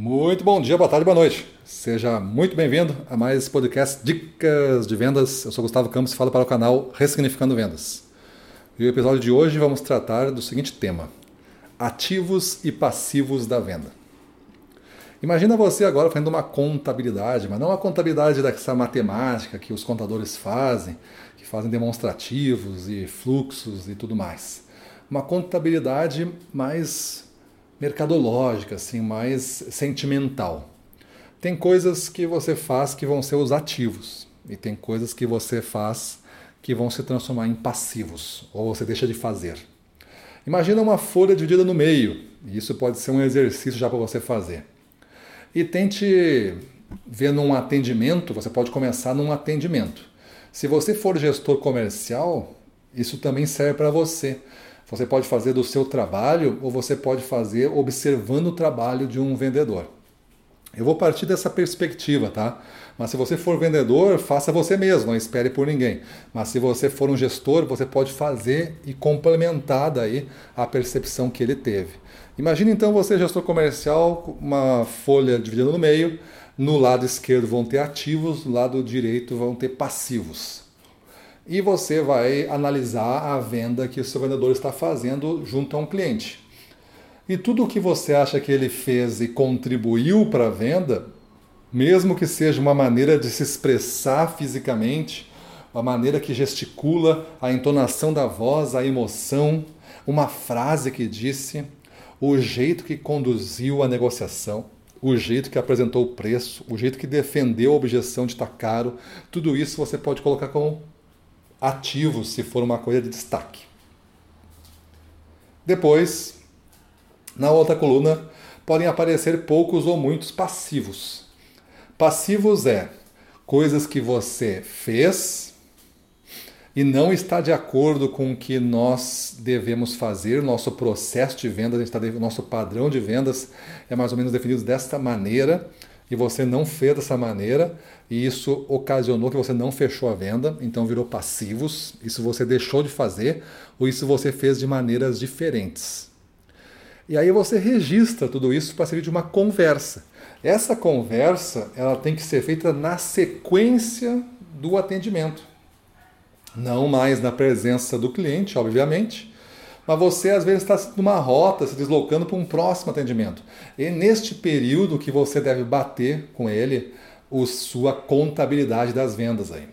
Muito bom dia, boa tarde, boa noite. Seja muito bem-vindo a mais esse podcast Dicas de Vendas. Eu sou Gustavo Campos e falo para o canal Ressignificando Vendas. E o episódio de hoje vamos tratar do seguinte tema: ativos e passivos da venda. Imagina você agora fazendo uma contabilidade, mas não a contabilidade dessa matemática que os contadores fazem, que fazem demonstrativos e fluxos e tudo mais. Uma contabilidade mais mercadológica, assim, mais sentimental. Tem coisas que você faz que vão ser os ativos e tem coisas que você faz que vão se transformar em passivos ou você deixa de fazer. Imagina uma folha dividida no meio, isso pode ser um exercício já para você fazer. E tente ver num atendimento, você pode começar num atendimento. Se você for gestor comercial, isso também serve para você. Você pode fazer do seu trabalho ou você pode fazer observando o trabalho de um vendedor. Eu vou partir dessa perspectiva, tá? Mas se você for vendedor, faça você mesmo, não espere por ninguém. Mas se você for um gestor, você pode fazer e complementar daí a percepção que ele teve. Imagine então você, gestor comercial, uma folha dividida no meio. No lado esquerdo vão ter ativos, no lado direito vão ter passivos e você vai analisar a venda que o seu vendedor está fazendo junto a um cliente. E tudo o que você acha que ele fez e contribuiu para a venda, mesmo que seja uma maneira de se expressar fisicamente, uma maneira que gesticula, a entonação da voz, a emoção, uma frase que disse, o jeito que conduziu a negociação, o jeito que apresentou o preço, o jeito que defendeu a objeção de estar caro, tudo isso você pode colocar como ativos se for uma coisa de destaque. Depois, na outra coluna, podem aparecer poucos ou muitos passivos. Passivos é coisas que você fez e não está de acordo com o que nós devemos fazer, nosso processo de vendas, nosso padrão de vendas é mais ou menos definido desta maneira e você não fez dessa maneira e isso ocasionou que você não fechou a venda, então virou passivos. Isso você deixou de fazer ou isso você fez de maneiras diferentes. E aí você registra tudo isso para servir de uma conversa. Essa conversa ela tem que ser feita na sequência do atendimento, não mais na presença do cliente, obviamente, mas você às vezes está numa rota, se deslocando para um próximo atendimento. E neste período que você deve bater com ele a sua contabilidade das vendas aí.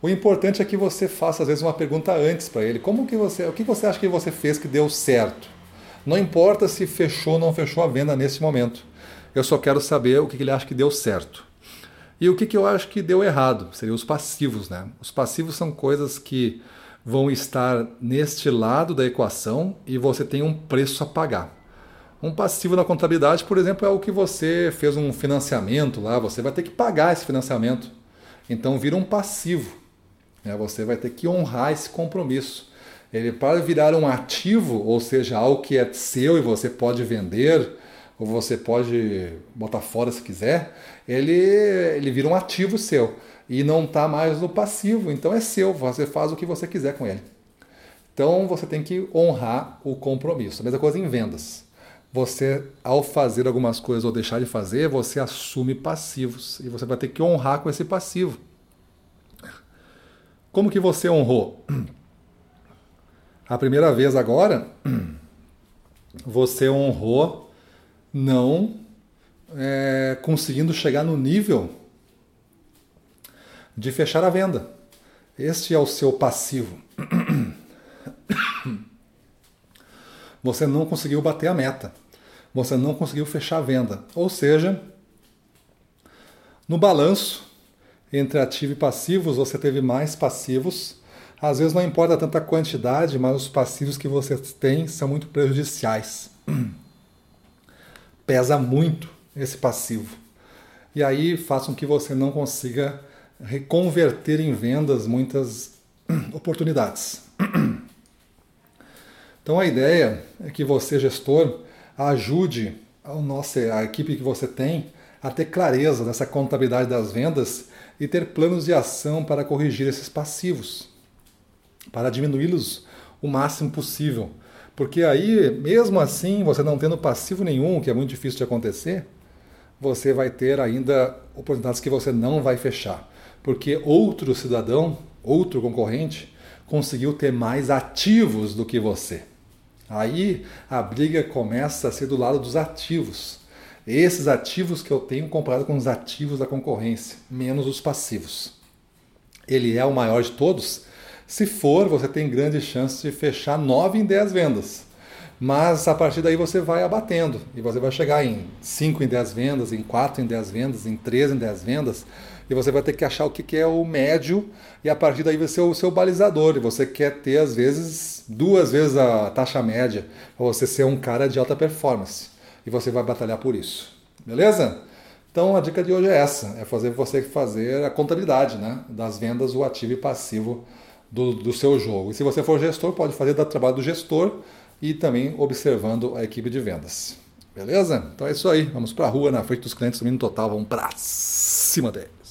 O importante é que você faça às vezes uma pergunta antes para ele. Como que você, o que você acha que você fez que deu certo? Não importa se fechou ou não fechou a venda nesse momento. Eu só quero saber o que ele acha que deu certo. E o que, que eu acho que deu errado? Seriam os passivos, né? Os passivos são coisas que vão estar neste lado da equação e você tem um preço a pagar. Um passivo na contabilidade, por exemplo, é o que você fez um financiamento lá, você vai ter que pagar esse financiamento. Então vira um passivo. Né? Você vai ter que honrar esse compromisso. Ele para virar um ativo, ou seja, algo que é seu e você pode vender, ou você pode botar fora se quiser, ele, ele vira um ativo seu e não está mais no passivo, então é seu, você faz o que você quiser com ele. Então você tem que honrar o compromisso. A mesma coisa em vendas. Você, ao fazer algumas coisas ou deixar de fazer, você assume passivos e você vai ter que honrar com esse passivo. Como que você honrou? A primeira vez agora, você honrou não é, conseguindo chegar no nível de fechar a venda. Este é o seu passivo. Você não conseguiu bater a meta. Você não conseguiu fechar a venda. Ou seja, no balanço entre ativo e passivos, você teve mais passivos. Às vezes não importa tanta quantidade, mas os passivos que você tem são muito prejudiciais. Pesa muito esse passivo. E aí faz com que você não consiga reconverter em vendas muitas oportunidades. Então a ideia é que você, gestor, ajude a, nossa, a equipe que você tem a ter clareza dessa contabilidade das vendas e ter planos de ação para corrigir esses passivos, para diminuí-los o máximo possível. Porque aí, mesmo assim, você não tendo passivo nenhum, que é muito difícil de acontecer, você vai ter ainda oportunidades que você não vai fechar, porque outro cidadão, outro concorrente, conseguiu ter mais ativos do que você. Aí a briga começa a ser do lado dos ativos. Esses ativos que eu tenho comparado com os ativos da concorrência, menos os passivos. Ele é o maior de todos? Se for, você tem grande chance de fechar 9 em 10 vendas. Mas a partir daí você vai abatendo e você vai chegar em 5 em 10 vendas, em 4 em 10 vendas, em 3 em 10 vendas e você vai ter que achar o que é o médio e a partir daí vai ser o seu balizador. E você quer ter, às vezes, duas vezes a taxa média para você ser um cara de alta performance e você vai batalhar por isso. Beleza? Então a dica de hoje é essa: é fazer você fazer a contabilidade né, das vendas, o ativo e passivo do, do seu jogo. E se você for gestor, pode fazer do trabalho do gestor e também observando a equipe de vendas. Beleza? Então é isso aí. Vamos para a rua, na frente dos clientes, no total. Vamos para cima dele.